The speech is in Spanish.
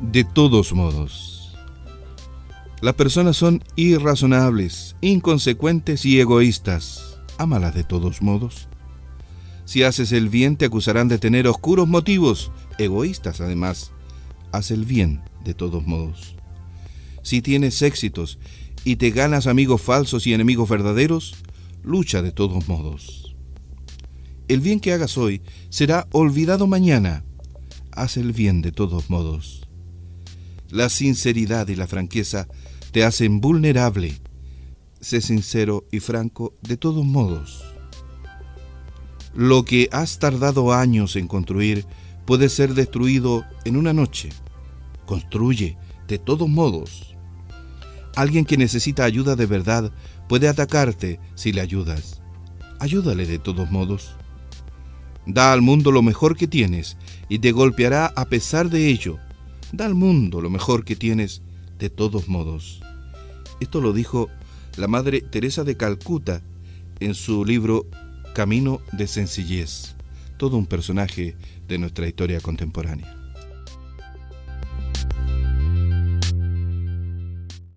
de todos modos. Las personas son irrazonables, inconsecuentes y egoístas. Ámalas de todos modos. Si haces el bien te acusarán de tener oscuros motivos, egoístas además. Haz el bien de todos modos. Si tienes éxitos y te ganas amigos falsos y enemigos verdaderos, lucha de todos modos. El bien que hagas hoy será olvidado mañana. Haz el bien de todos modos. La sinceridad y la franqueza te hacen vulnerable. Sé sincero y franco de todos modos. Lo que has tardado años en construir puede ser destruido en una noche. Construye de todos modos. Alguien que necesita ayuda de verdad puede atacarte si le ayudas. Ayúdale de todos modos. Da al mundo lo mejor que tienes y te golpeará a pesar de ello. Da al mundo lo mejor que tienes de todos modos. Esto lo dijo la Madre Teresa de Calcuta en su libro Camino de Sencillez, todo un personaje de nuestra historia contemporánea.